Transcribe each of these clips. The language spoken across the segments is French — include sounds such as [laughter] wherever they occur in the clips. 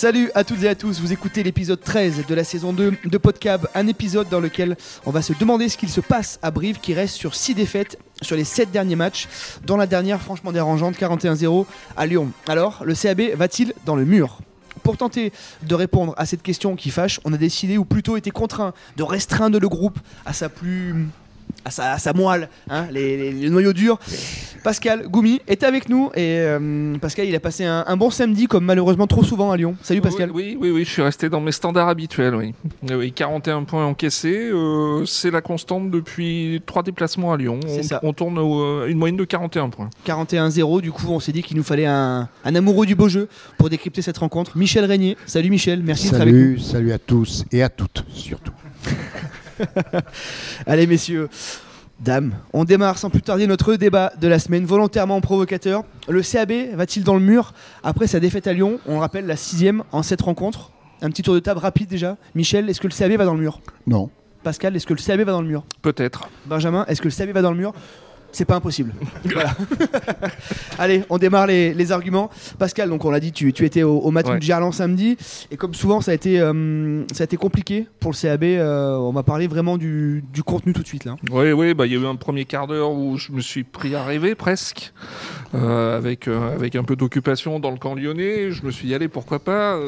Salut à toutes et à tous, vous écoutez l'épisode 13 de la saison 2 de Podcab, un épisode dans lequel on va se demander ce qu'il se passe à Brive qui reste sur 6 défaites sur les 7 derniers matchs, dans la dernière franchement dérangeante 41-0 à Lyon. Alors, le CAB va-t-il dans le mur? Pour tenter de répondre à cette question qui fâche, on a décidé, ou plutôt été contraint, de restreindre le groupe à sa plus à sa, moelle, hein, les, noyaux durs. Pascal Goumi est avec nous et euh, Pascal il a passé un, bon samedi comme malheureusement trop souvent à Lyon. Salut Pascal. Oui, oui, oui, je suis resté dans mes standards habituels. Oui, oui 41 points encaissés, euh, c'est la constante depuis trois déplacements à Lyon. On, on, tourne euh, une moyenne de 41 points. 41-0, du coup on s'est dit qu'il nous fallait un, amoureux du beau jeu pour décrypter cette rencontre. Michel Régnier, salut Michel, merci d'être avec nous. Salut à tous et à toutes surtout. [laughs] Allez messieurs, dames, on démarre sans plus tarder notre débat de la semaine, volontairement provocateur. Le CAB va-t-il dans le mur après sa défaite à Lyon On rappelle la sixième en cette rencontre. Un petit tour de table rapide déjà. Michel, est-ce que le CAB va dans le mur? Non. Pascal, est-ce que le CAB va dans le mur? Peut-être. Benjamin, est-ce que le CAB va dans le mur? C'est pas impossible. [laughs] [laughs] Allez, on démarre les, arguments. Pascal, donc on l'a dit, tu, étais au, match de Gerland samedi, et comme souvent, ça a été, euh, ça a été compliqué pour le CAB. Euh, on va parler vraiment du, contenu tout de suite là. Oui, oui, bah il y a eu un premier quart d'heure où je me suis pris à rêver presque, euh, avec avec un peu d'occupation dans le camp lyonnais. Je me suis dit allez, pourquoi pas.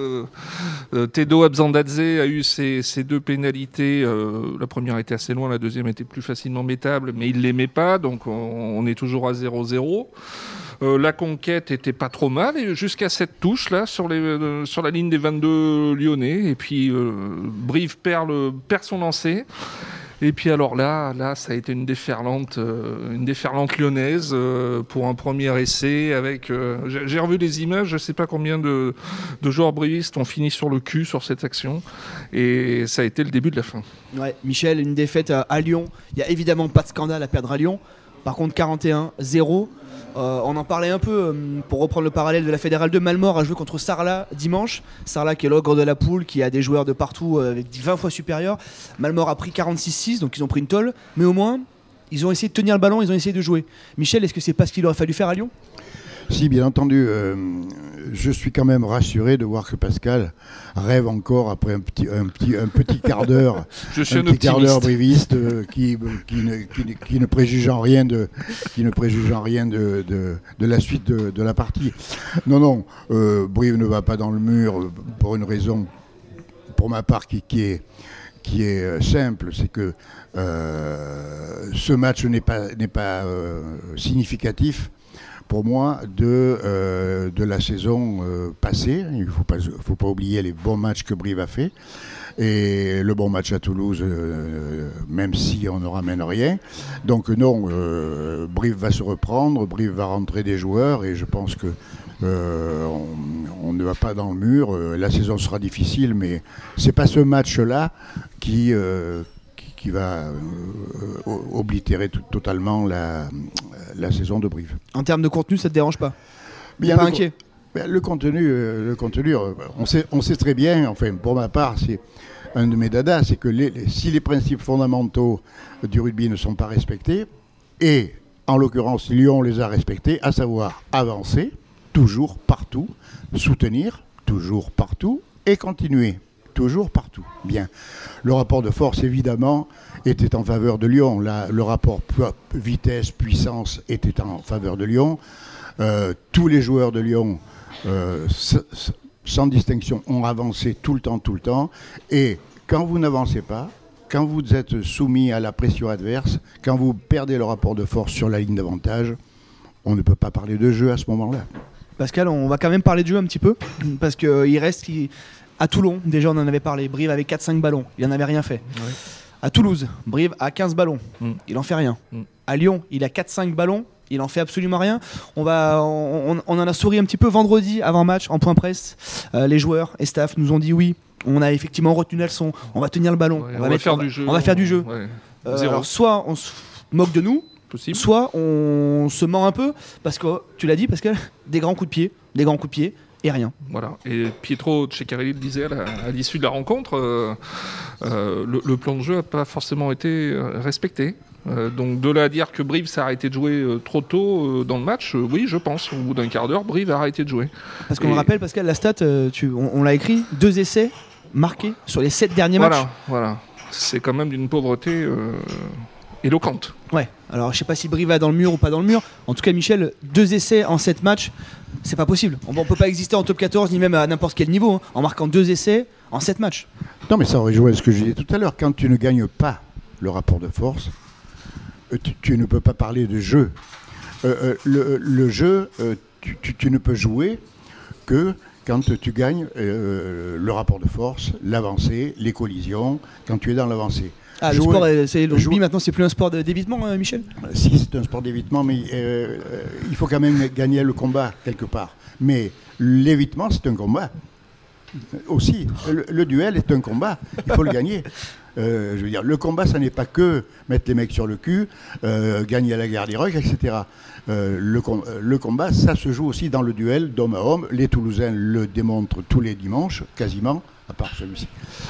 Tedo Abzandadze a eu ses, deux pénalités. la première était assez loin, la deuxième était plus facilement métable, mais il l'aimait pas, donc on est toujours à 0-0. Euh, la conquête était pas trop mal, jusqu'à cette touche là sur, euh, sur la ligne des 22 lyonnais. Et puis euh, Brive perd, perd son lancer. Et puis alors là, là, ça a été une déferlante, lyonnaise pour un premier essai. Avec, j'ai revu des images, je ne sais pas combien de, joueurs brivistes ont fini sur le cul sur cette action, et ça a été le début de la fin. Michel, une défaite à Lyon. Il y a évidemment pas de scandale à perdre à Lyon. Par contre, 41-0. Euh, on en parlait un peu euh, pour reprendre le parallèle de la Fédérale de Malmort a joué contre Sarlat dimanche. Sarlat qui est l'ogre de la poule, qui a des joueurs de partout euh, avec 20 fois supérieurs. Malmort a pris 46-6, donc ils ont pris une tolle. Mais au moins, ils ont essayé de tenir le ballon, ils ont essayé de jouer. Michel, est-ce que c'est pas ce qu'il aurait fallu faire à Lyon? Si, bien entendu, euh, je suis quand même rassuré de voir que Pascal rêve encore après un petit, un petit, un petit quart d'heure, [laughs] un, petit quart d'heure briviste euh, qui, qui, ne, qui, ne, préjuge en rien de, qui ne préjuge en rien de, de, de la suite de, la partie. Non, non, euh, Brive ne va pas dans le mur pour une raison, pour ma part, qui, qui est qui est simple, c'est que ce match n'est pas, n'est pas significatif pour moi de, euh, de la saison euh, passée. Il ne faut pas, oublier les bons matchs que Brive a fait. Et le bon match à Toulouse, euh, même si on ne ramène rien. Donc non, Brive va se reprendre, Brive va rentrer des joueurs et je pense que on, ne va pas dans le mur. la saison sera difficile, mais c'est pas ce match-là qui, qui va oblitérer totalement la, la, saison de Brive. En termes de contenu, ça ne te dérange pas? Bien pas inquiet? ben, le contenu, euh, le contenu euh, on, sait, on sait très bien, enfin pour ma part, c'est un de mes dadas, c'est que les, si les principes fondamentaux du rugby ne sont pas respectés, et en l'occurrence Lyon les a respectés, à savoir avancer, toujours partout, soutenir, toujours partout, et continuer toujours partout. Bien. Le rapport de force, évidemment, était en faveur de Lyon. le rapport vitesse-puissance était en faveur de Lyon. Euh, tous les joueurs de Lyon, euh, sans distinction, ont avancé tout le temps, tout le temps. Et quand vous n'avancez pas, quand vous êtes soumis à la pression adverse, quand vous perdez le rapport de force sur la ligne d'avantage, on ne peut pas parler de jeu à ce moment-là. Pascal, on va quand même parler de jeu un petit peu, parce qu'il reste à Toulon, déjà on en avait parlé, Brive avait 4-5 ballons, il n'en avait rien fait. À Toulouse, Brive a 15 ballons, mm. il en fait rien. Mm. À Lyon, il a 4-5 ballons, il en fait absolument rien. On, va, on, en a souri un petit peu vendredi avant match en point presse. Euh, les joueurs et staff nous ont dit oui, on a effectivement retenu la leçon, on va tenir le ballon, on, va faire du jeu. On va faire du jeu. Euh, soit on se moque de nous, soit on se ment un peu, parce que tu l'as dit, parce que des grands coups de pied, des grands coups de pied, et rien. Voilà. Et Pietro Ceccarelli le disait à l'issue de la rencontre, euh, euh, le, plan de jeu n'a pas forcément été euh, respecté. Euh, donc de là à dire que Brive s'est arrêté de jouer trop tôt dans le match, oui, je pense. Au bout d'un quart d'heure, Brive a arrêté de jouer. Parce qu'on Et- rappelle, Pascal, la stat, tu, on, on l'a écrit, deux essais marqués sur les sept derniers matchs. Voilà, voilà. C'est quand même d'une pauvreté éloquente. Ouais, alors je sais pas si Brive va dans le mur ou pas dans le mur. En tout cas, Michel, deux essais en sept matchs, c'est pas possible. On, on peut pas exister en top 14 ni même à n'importe quel niveau hein, en marquant deux essais en sept matchs. Non, mais ça rejoint ce que je disais tout à l'heure. Quand tu ne gagnes pas le rapport de force, euh, tu, tu ne peux pas parler de jeu. Euh, euh, le, le jeu, euh, tu, tu- tu ne peux jouer que quand tu gagnes euh, le rapport de force, l'avancée, les collisions, quand tu es dans l'avancée. Ah, le sport, euh, c'est le rugby maintenant, c'est plus un sport d'évitement, euh, Michel? Si c'est un sport d'évitement, mais euh, euh, il faut quand même gagner le combat quelque part. Mais l'évitement, c'est un combat. Aussi, le, le duel est un combat. Il faut le [laughs] gagner. Euh, je veux dire, le combat, ça n'est pas que mettre les mecs sur le cul, euh, gagner la guerre d'Irak, etc. Euh, le, com- euh, le combat, ça se joue aussi dans le duel d'homme à homme. Les Toulousains le démontrent tous les dimanches, quasiment, à part celui-ci.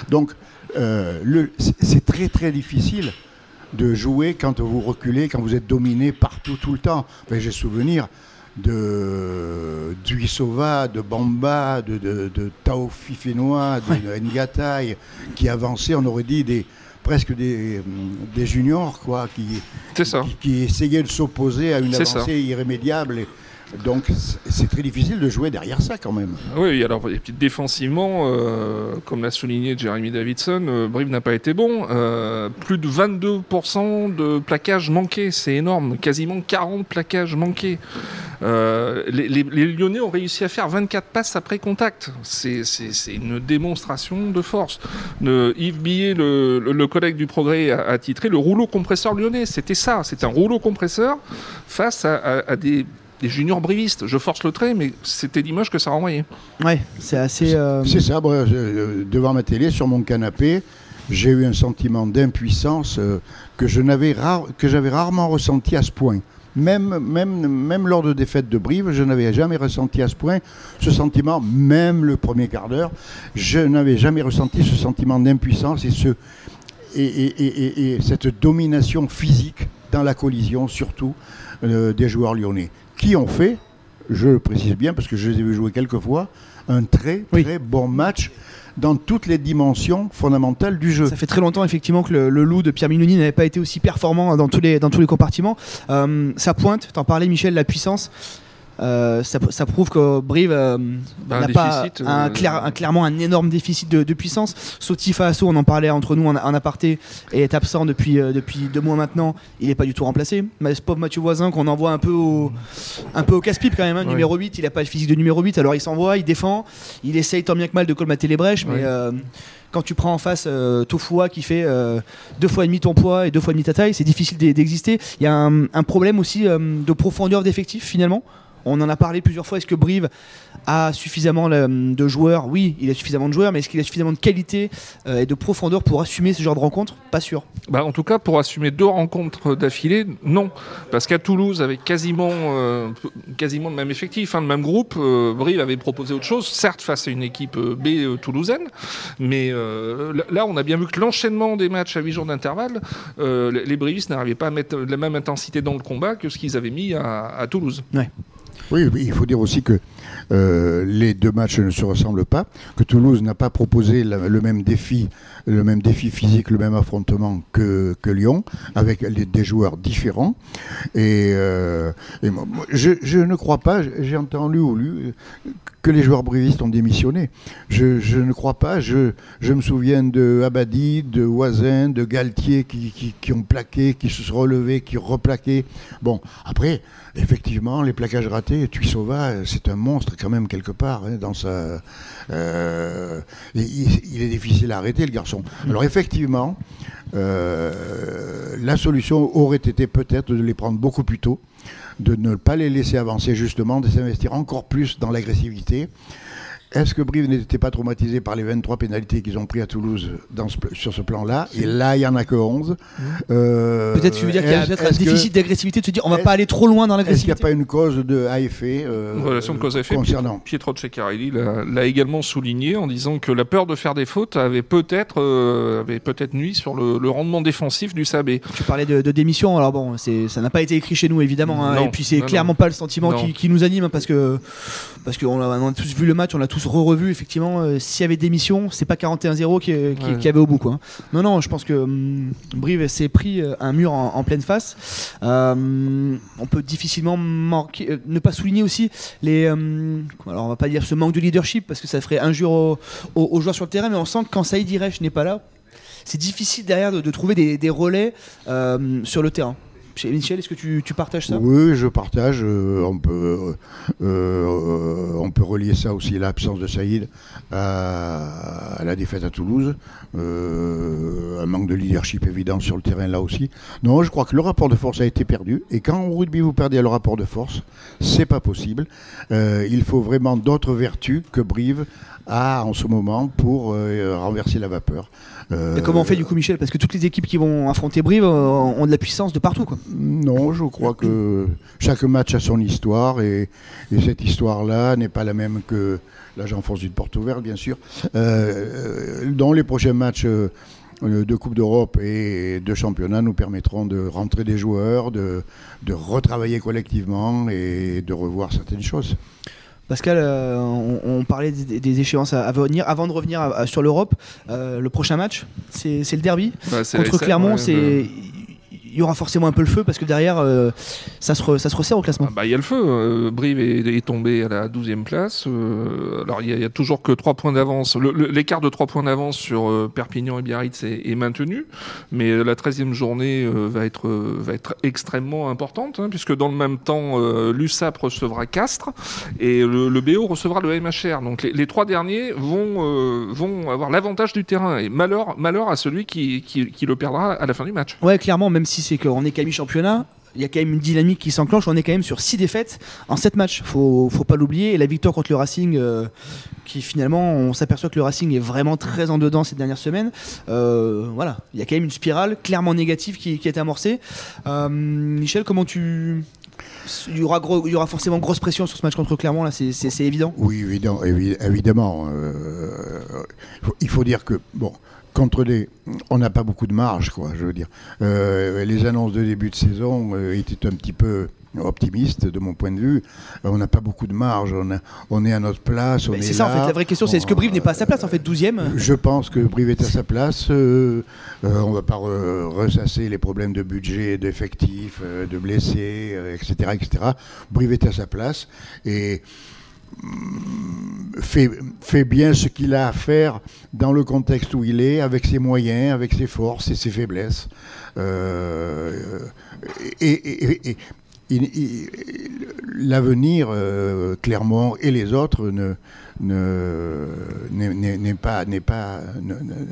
Donc, euh, c'est très très difficile de jouer quand vous reculez, quand vous êtes dominé partout, tout le temps. Enfin, J'ai souvenir de Duisova, de Bamba, de, de, de Tao Fifenois, de Ngatai, qui avançaient, on aurait dit, des, presque des, des juniors, quoi, qui, essayaient de s'opposer à une C'est ça. avancée irrémédiable. Et donc, c'est- c'est très difficile de jouer derrière ça, quand même. Oui, alors défensivement, euh, comme l'a souligné Jeremy Davidson, euh, Brive n'a pas été bon. Euh, plus de 22% de plaquages manqués, c'est énorme. Quasiment 40 plaquages manqués. Euh, les, Lyonnais ont réussi à faire 24 passes après contact. C'est c'est- c'est une démonstration de force. Yves Billet, le, collègue du Progrès, a, titré le rouleau compresseur lyonnais. C'était ça, c'était un rouleau compresseur face à des, des juniors brivistes. Je force le trait, mais c'était l'image que ça renvoyait. Ouais, c'est assez. euh, C'est ça, euh, devant ma télé, sur mon canapé, j'ai eu un sentiment d'impuissance euh, que je n'avais rare- que j'avais rarement ressenti à ce point. Même, même, même lors de défaites de Brive, je n'avais jamais ressenti à ce point ce sentiment, même le premier quart d'heure, je n'avais jamais ressenti ce sentiment d'impuissance et, ce, et, et- et- et- et cette domination physique dans la collision, surtout euh, des joueurs lyonnais, qui ont fait, je le précise bien parce que je les ai vus jouer quelques fois, un très Oui. très bon match dans toutes les dimensions fondamentales du jeu. Ça fait très longtemps effectivement que le, le loup de Pierre Mignoni n'avait pas été aussi performant dans tous les, dans tous les compartiments. Euh, ça pointe, t'en parlais Michel, la puissance. Euh, ça, ça prouve que Brive euh, Bah, n'a pas un, euh, clair- un- clairement un énorme déficit de, de puissance. Sotif Asso, on en parlait entre nous en, en aparté, et est absent depuis, euh, depuis deux mois maintenant. Il n'est pas du tout remplacé. Mais ce pauvre Mathieu Voisin qu'on envoie un peu au, un peu au casse-pipe quand même. hein, Ouais. Numéro 8, il n'a pas le physique de numéro 8, alors il s'envoie, il défend, il essaye tant bien que mal de colmater les brèches, mais Ouais. quand tu prends en face euh, Tofua qui fait euh, deux fois et demi ton poids et deux fois et demi ta taille, c'est difficile d'e- d'exister. Il y a un, un problème aussi euh, de profondeur d'effectif finalement. On en a parlé plusieurs fois. Est-ce que Brive a suffisamment euh, de joueurs? Oui, il a suffisamment de joueurs, mais est-ce qu'il a suffisamment de qualité euh, et de profondeur pour assumer ce genre de rencontre? Pas sûr. Bah, en tout cas, pour assumer deux rencontres d'affilée, non. Parce qu'à Toulouse, avec quasiment, euh, quasiment le même effectif, hein, le même groupe, euh, Brive avait proposé autre chose, certes face à une équipe B toulousaine, mais euh, là- on a bien vu que l'enchaînement des matchs à 8 jours d'intervalle, les- Brivistes n'arrivaient pas à mettre la même intensité dans le combat que ce qu'ils avaient mis à, à Toulouse. Oui, il faut dire aussi que euh, les deux matchs ne se ressemblent pas, que Toulouse n'a pas proposé le même défi, le même défi physique, le même affrontement que, Lyon, avec des joueurs différents. Et, euh, je, ne crois pas, j'ai entendu ou lu que les joueurs brivistes ont démissionné. Je, ne crois pas. Je, me souviens de Abadi, de Oisin, de Galtier qui, ont plaqué, qui se sont relevés, qui replaqué. Bon, après, effectivement, les plaquages ratés, Tuisova, euh, c'est un monstre quand même quelque part hein, dans sa. euh, il, il est difficile à arrêter le garçon. Alors effectivement, euh, la solution aurait été peut-être de les prendre beaucoup plus tôt, de ne pas les laisser avancer justement, de s'investir encore plus dans l'agressivité Est-ce que Brive n'était pas traumatisé par les 23 pénalités qu'ils ont pris à Toulouse dans ce pl- sur ce plan-là? Et là, il n'y en a que 11. Euh, Peut-être tu veux dire qu'il y a peut-être un que- déficit d'agressivité, de se dire on va est-ce- pas aller trop loin dans Est-ce qu'il n'y a l'agressivité? pas une cause de à effet euh, Une relation de cause à effet. concernant? Pietro Ceccarelli l'a l'a également souligné en disant que la peur de faire des fautes avait peut-être euh, avait peut-être nuit sur le, le rendement défensif du Sabé. Tu parlais de, de démission, alors bon, c'est- ça n'a pas été écrit chez nous évidemment, hein, Non, et puis c'est non, clairement non. pas le sentiment qui nous anime, hein, parce que parce qu'on a, on a tous vu le match, on l'a tous re-revu, effectivement, euh, s'il y avait démission, c'est pas 41-0 qui, qui, Ouais. qui avait au bout. Quoi. hein. Non, non, je pense que hum, Brive s'est pris euh, un mur en, en pleine face. Euh, on peut difficilement manquer, euh, ne pas souligner aussi les... hum, alors on va pas dire ce manque de leadership, parce que ça ferait injure aux, aux- aux joueurs sur le terrain, mais on sent que quand Saïd Iresh n'est pas là, c'est difficile derrière de, de trouver des, des relais euh, sur le terrain. Michel, est-ce que tu, partages ça? Oui, je partage. euh, on, peut, euh, euh, on peut relier ça aussi, l'absence de Saïd, à, la défaite à Toulouse. Un manque de leadership évident sur le terrain là aussi. Non, je crois que le rapport de force a été perdu. Et quand au rugby vous perdez le rapport de force, c'est pas possible. Il faut vraiment d'autres vertus que Brive a en ce moment pour renverser la vapeur. Euh, Et comment on fait du coup, Michel? Parce que toutes les équipes qui vont affronter Brive euh, ont de la puissance de partout. Quoi. Non, je crois que chaque match a son histoire et, et cette histoire-là n'est pas la même que. Là, j'enfonce une porte ouverte, bien sûr. Euh, dans les prochains matchs de Coupe d'Europe et de championnat nous permettront de rentrer des joueurs, de, de retravailler collectivement et de revoir certaines choses. Pascal, euh, on, on parlait des, des échéances à, à venir. Avant de revenir à- à- sur l'Europe, euh, le prochain match, c'est le derby. Contre Clermont, ouais, c'est de- il y aura forcément un peu le feu parce que derrière, euh, ça, se re- ça se resserre au classement. Ah bah, Il y a le feu. euh, Brive est, est tombé à la 12e place. euh, alors, il y, a- toujours que 3 points d'avance. L'écart de 3 points d'avance sur euh, Perpignan et Biarritz est, est maintenu. Mais la 13e journée va, être, va être extrêmement importante, hein, puisque dans le même temps, l'USAP recevra Castres et le, le BO recevra le MHR. Donc, les, les trois derniers vont, vont avoir l'avantage du terrain. Et malheur, malheur à celui qui, qui, qui le perdra à la fin du match. Ouais, clairement, même si c'est qu'on est qu'à mi-championnat, il y a quand même une dynamique qui s'enclenche. On est quand même sur 6 défaites en 7 matchs. Faut, faut pas l'oublier. Et la victoire contre le Racing, euh, qui finalement, on s'aperçoit que le Racing est vraiment très en dedans ces dernières semaines. Euh, voilà, il y a quand même une spirale clairement négative qui, est amorcée. Euh, Michel, comment tu. Il y, aura il y aura forcément grosse pression sur ce match contre Clermont, là, c'est- évident. Oui, évident, évi- évidemment. il faut- il faut dire que, bon, contre les. On n'a pas beaucoup de marge, quoi, je veux dire. Euh, les annonces de début de saison euh, étaient un petit peu optimistes, de mon point de vue. Euh, on n'a pas beaucoup de marge, on, a- on est à notre place. on Mais est C'est ça, en fait, la vraie question, c'est est-ce que Brive n'est pas à sa place, en fait, 12ème Je pense que Brive est à sa place. on ne va pas re- ressasser les problèmes de budget, d'effectifs, de blessés, etc., etc. Brive est à sa place et fait, fait bien ce qu'il a à faire dans le contexte où il est, avec ses moyens, avec ses forces et ses faiblesses. Euh, et, et- et- et- il- il- l'avenir, euh, Clermont et les autres, ne, ne- n'est- pas, n'est pas, ne- ne-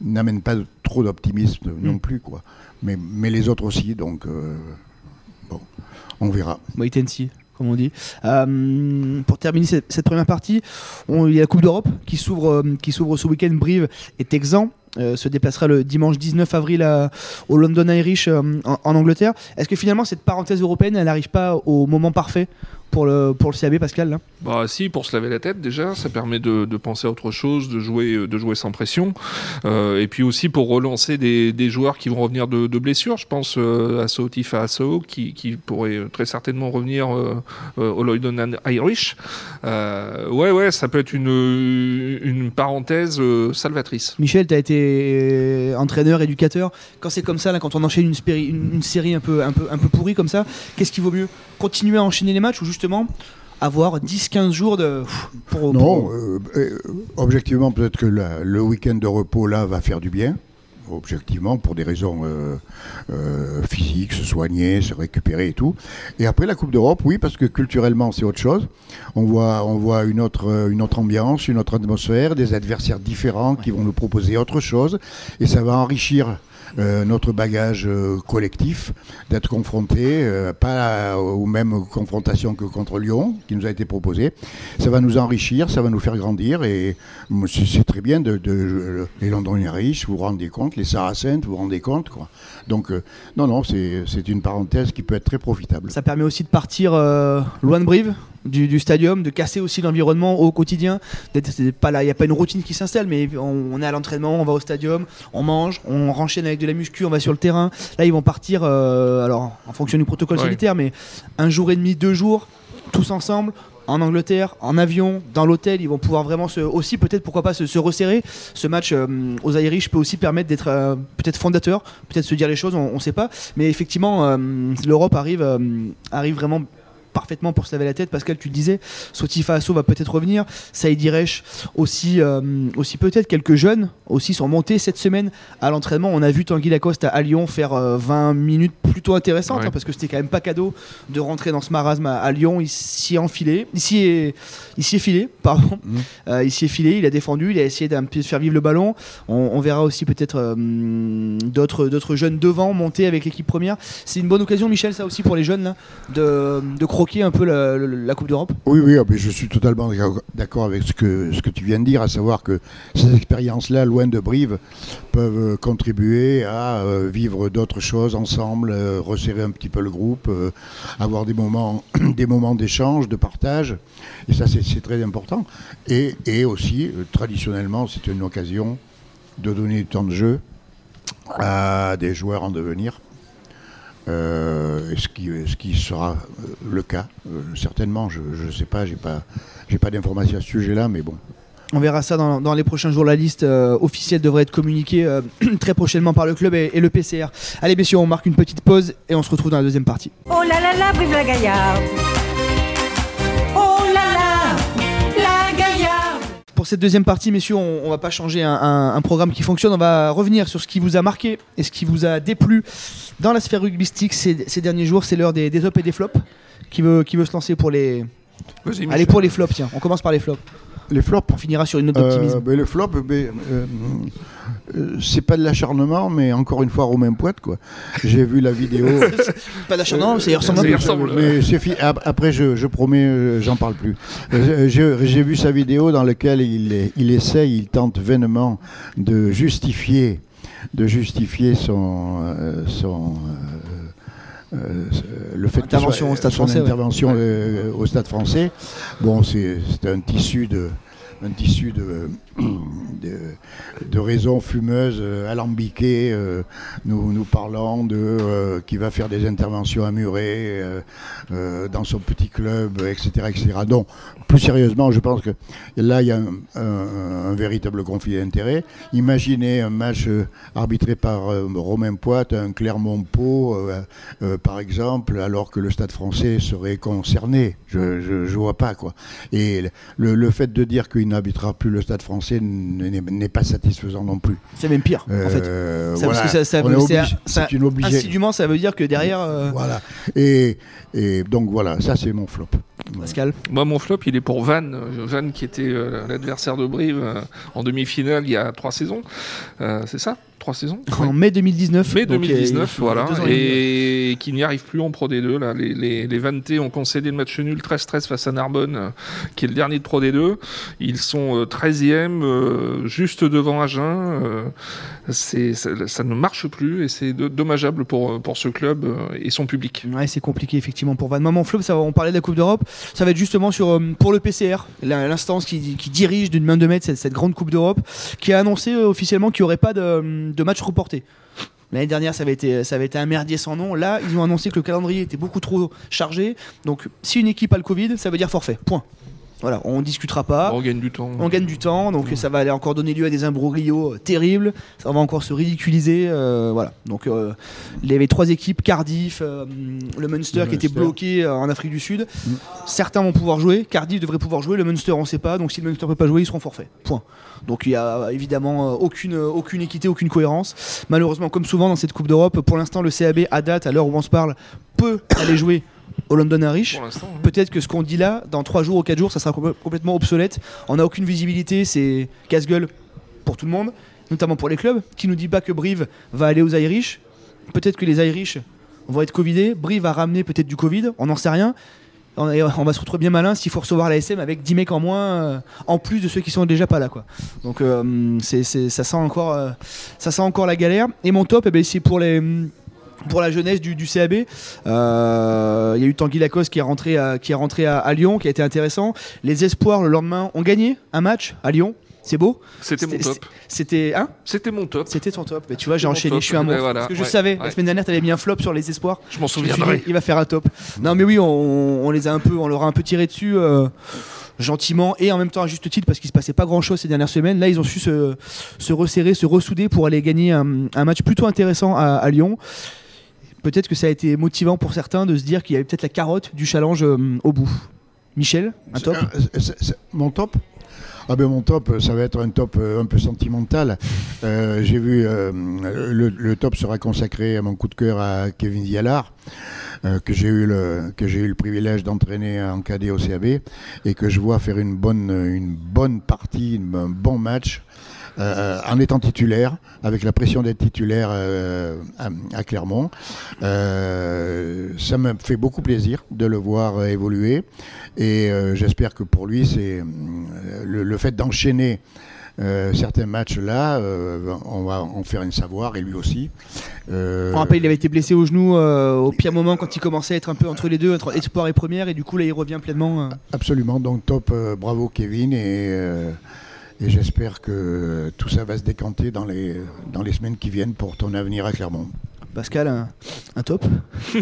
n'amène pas trop d'optimisme non plus, quoi. Mais, mais les autres aussi, donc euh, bon, on verra. Wait and see, Euh, pour terminer cette, première partie, il y a la Coupe d'Europe qui s'ouvre euh, qui s'ouvre ce week-end. Brive et Texan euh, se déplacera le dimanche 19 avril à- au London Irish euh, en, en Angleterre. Est-ce que finalement cette parenthèse européenne, elle n'arrive pas au moment parfait pour le, pour le CAB, Pascal là Bah si, pour se laver la tête déjà, ça permet de, de penser à autre chose, de jouer, de jouer sans pression, Euh, et puis aussi pour relancer des, des joueurs qui vont revenir de, de blessures. Je pense euh, à Sotifa Asso qui, qui pourrait très certainement revenir euh, euh, au Lloydon Irish. Euh, ouais, ouais, ça peut être une, une parenthèse euh, salvatrice. Michel, tu as été euh, entraîneur, éducateur. Quand c'est comme ça, là, quand on enchaîne une- une série un peu, un, peu, un peu pourrie comme ça, qu'est-ce qui vaut mieux? Continuer à enchaîner les matchs ou justement avoir 10-15 jours de, pour, Non, pour- euh, euh, objectivement, peut-être que la- le week-end de repos là va faire du bien. Objectivement, pour des raisons euh, euh, physiques, se soigner, se récupérer et tout. Et après la Coupe d'Europe, oui, parce que culturellement c'est autre chose. On voit, on voit une autre, une autre ambiance, une autre atmosphère, des adversaires différents qui vont nous proposer autre chose, et ça va enrichir euh, notre bagage euh, collectif, d'être confronté, euh, pas aux mêmes confrontations que contre Lyon, qui nous a été proposé. Ça va nous enrichir, ça va nous faire grandir et c'est très bien de, de- les Londoniens riches, vous vous rendez compte, les Saracens, vous vous rendez compte, quoi. Donc, euh, non, non, c'est une parenthèse qui peut être très profitable. Ça permet aussi de partir loin de Brive, du, du stadium, de casser aussi l'environnement au quotidien. Il n'y a pas une routine qui s'installe, mais on, on est à l'entraînement, on va au stadium, on mange, on renchaîne avec de la muscu, on va sur le terrain. Là, ils vont partir, euh, alors en fonction du protocole Ouais. sanitaire, mais un jour et demi, deux jours, tous ensemble. En Angleterre, en avion, dans l'hôtel, ils vont pouvoir vraiment se, aussi peut-être pourquoi pas se, se resserrer. Ce match euh, aux Irish peut aussi permettre d'être euh, peut-être fondateur, peut-être se dire les choses, on ne sait pas. Mais effectivement, euh, l'Europe arrive, arrive vraiment parfaitement pour se laver la tête. Pascal, tu le disais, Sotifa Asso va peut-être revenir. Saïd Iresh aussi, euh, aussi peut-être. Quelques jeunes aussi sont montés cette semaine à l'entraînement. On a vu Tanguy Lacoste à Lyon faire euh, 20 minutes plutôt intéressantes Ouais. hein, parce que c'était quand même pas cadeau de rentrer dans ce marasme à, à Lyon. Il s'y est enfilé. Il s'y est, il s'y est filé, pardon. Mhm. Euh, il s'y est filé, il a défendu, il a essayé d'un peu de faire vivre le ballon. On, on verra aussi peut-être euh, d'autres, d'autres jeunes devant monter avec l'équipe première. C'est une bonne occasion, Michel, ça aussi pour les jeunes là, de, de un peu la, Coupe d'Europe. Oui, oui, ah, je suis totalement d'accord- avec ce que, ce que tu viens de dire, à savoir que ces expériences-là, loin de Brive, peuvent euh, contribuer à euh, vivre d'autres choses ensemble, euh, resserrer un petit peu le groupe, avoir des moments, [clears throat] des moments d'échange, de partage, et ça c'est très important. Et, et aussi, traditionnellement, c'est une occasion de donner du temps de jeu à des joueurs en devenir. Euh, ce, qui, ce qui sera euh, le cas, euh, certainement, je ne sais pas, j'ai pas, j'ai pas d'informations à ce sujet-là, mais bon. On verra ça dans, dans les prochains jours. La liste euh, officielle devrait être communiquée euh, [clears throat] très prochainement par le club et, et le PCR. Allez, messieurs, on marque une petite pause et on se retrouve dans la deuxième partie. Oh là là là, vive la Gaillarde cette deuxième partie, messieurs, on, on va pas changer un, un- un programme qui fonctionne. On va revenir sur ce qui vous a marqué et ce qui vous a déplu dans la sphère rugbystique ces, ces derniers jours. C'est l'heure des, des et des flops. Qui veut, qui veut se lancer pour les. Allez, pour les flops, tiens. On commence par les flops. Les flops On finira sur une note d'optimisme. Euh, ben, le flop, ben, euh, euh, c'est pas de l'acharnement, mais encore une fois, Romain Poite, quoi. J'ai vu la vidéo. [laughs] pas d'acharnement, c'est ressemble. Mais Après, je, je promets, j'en parle plus. J'ai vu sa vidéo dans laquelle il, il essaye, il tente vainement de justifier, de justifier son, son euh, euh, le fait Intervention soit- au Stade son français, ouais. intervention euh, au Stade Français. Bon, c'est c'est un tissu de un tissu de, de, de raisons fumeuses, euh, alambiquées, euh, nous, nous de euh, qui va faire des interventions à Muret euh, euh, dans son petit club, etc., etc. Donc, plus sérieusement, je pense que là, il y a un, véritable conflit d'intérêts. Imaginez un match euh, arbitré par euh, Romain Poite, un Clermont-Pau, euh, euh, par exemple, alors que le Stade français serait concerné. Je ne vois pas, quoi. Et le, le fait de dire qu'il n'habitera plus le Stade français n'est pas satisfaisant non plus. C'est même pire, en fait. Euh, Ça, parce que c'est- obligé- ça- c'est une obligée. Insidieusement, ça veut dire que derrière, euh, Voilà. Et, et donc voilà, ça c'est mon flop. Pascal. Moi, mon flop, il est pour Van. Euh, Van, qui était euh, l'adversaire de Brive euh, en demi-finale il y a trois saisons. Euh, c'est ça Trois saisons En mai 2019. Mai donc, 2019, euh, voilà, et et qui n'y arrive plus en Pro D2. Là. Les, les, les ont concédé le match nul 13-13 face à Narbonne, euh, qui est le dernier de Pro D2. Ils sont euh, 13e, euh, juste devant Agen. euh, c'est, ça, ça ne marche plus et c'est de- dommageable pour, pour ce club euh, et son public. Ouais, c'est compliqué effectivement pour Van. Maman Flop, ça on parlait de la Coupe d'Europe, ça va être justement sur, euh, pour le PCR, l'instance qui, dirige d'une main de maître cette, grande Coupe d'Europe, qui a annoncé euh, officiellement qu'il n'y aurait pas de, match reporté. L'année dernière, ça avait été un merdier sans nom. Là, ils ont annoncé que le calendrier était beaucoup trop chargé. Donc, si une équipe a le Covid, ça veut dire forfait. Point. Voilà, on discutera pas. On gagne du temps. On gagne du temps, donc ça va aller encore donner lieu à des imbroglios euh, terribles. Ça va encore se ridiculiser. euh, voilà. Donc euh, il y avait trois équipes Cardiff, euh, le Munster Le qui était bloqué euh, en Afrique du Sud. Certains vont pouvoir jouer. Cardiff devrait pouvoir jouer. Le Munster, on ne sait pas. Donc si le Munster ne peut pas jouer, ils seront forfaits. Point. Donc il y a évidemment aucune, aucune équité, aucune cohérence. Malheureusement, comme souvent dans cette Coupe d'Europe, pour l'instant, le CAB à date, à l'heure où on se parle, peut aller jouer au London Irish. Peut-être que ce qu'on dit là, dans 3 jours ou 4 jours, ça sera complè- complètement obsolète. On n'a aucune visibilité, c'est casse-gueule pour tout le monde. notamment pour les clubs. Qui nous dit pas que Brive va aller aux Irish? Peut-être que les Irish vont être Covidés. Brive va ramener peut-être du Covid, on n'en sait rien. On, va se retrouver bien malin s'il faut recevoir la SM avec 10 mecs en moins, euh, en plus de ceux qui sont déjà pas là. Quoi. Donc euh, c'est, c'est- ça, sent encore, euh, ça sent encore la galère. Et mon top, eh ben, c'est pour les pour la jeunesse du, du CAB. Euh, Il y a eu Tanguy Lacoste qui est rentré, à, qui est rentré à, à Lyon, qui a été intéressant. Les Espoirs, le lendemain, ont gagné un match à Lyon. C'est beau. C'était mon top. C'était. Hein C'était mon top. C'était ton top. Mais tu vois, j'ai enchaîné, top, je suis un monstre. voilà, Parce que je ouais, savais, la semaine dernière, t'avais mis un flop sur les Espoirs. Je m'en dit, souviendrai. il va faire un top. Non, mais oui, on, on les a un peu, on leur a un peu tiré dessus. euh, gentiment et en même temps à juste titre parce qu'il se passait pas grand chose ces dernières semaines là ils ont su se, se resserrer se ressouder pour aller gagner un, un match plutôt intéressant à, à Lyon peut-être que ça a été motivant pour certains de se dire qu'il y avait peut-être la carotte du challenge euh, au bout Michel un top Mon top? Ah ben mon top, ça va être un top euh, un peu sentimental. Euh, J'ai vu euh, le, le top sera consacré à mon coup de cœur à Kevin Diallard, euh, que j'ai eu le que j'ai eu le privilège d'entraîner en cadet au CAB et que je vois faire une bonne une bonne partie, un bon match. Euh, en étant titulaire, avec la pression d'être titulaire euh, à, à Clermont. Euh, ça me fait beaucoup plaisir de le voir évoluer. Et j'espère que pour lui, c'est le, le fait d'enchaîner euh, certains matchs là, euh, on va en faire une savoir, et lui aussi. Euh, on rappelle il avait été blessé au genou au pire moment quand il commençait à être un peu entre les deux entre espoir et première et du coup là il revient pleinement. Absolument, donc top, bravo Kevin, et, et j'espère que tout ça va se décanter dans les, dans les semaines qui viennent pour ton avenir à Clermont. Pascal un, un top [laughs] on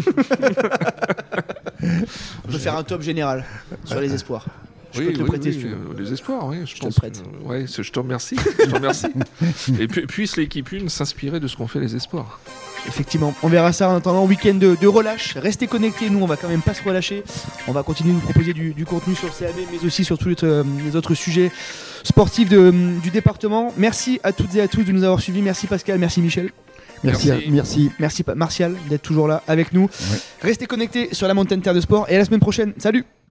peut faire un top général sur les espoirs je oui, peux te le prêter oui, si tu veux. euh, les espoirs, oui, je, te le pense. prête. que- ouais, je te remercie. je te remercie. [laughs] Et pu- puisse l'équipe 1 s'inspirer de ce qu'ont fait les espoirs. Effectivement, on verra ça en attendant week-end de, de relâche. Restez connectés, nous on va quand même pas se relâcher. On va continuer de vous proposer du, du contenu sur le CAB, mais aussi sur tous les, euh, les autres sujets sportifs de- du département. Merci à toutes et à tous de nous avoir suivis. Merci Pascal, merci Michel, Merci, Merci. à- merci. Martial d'être toujours là avec nous. Restez connectés sur la montagne Terre de Sport et à la semaine prochaine. Salut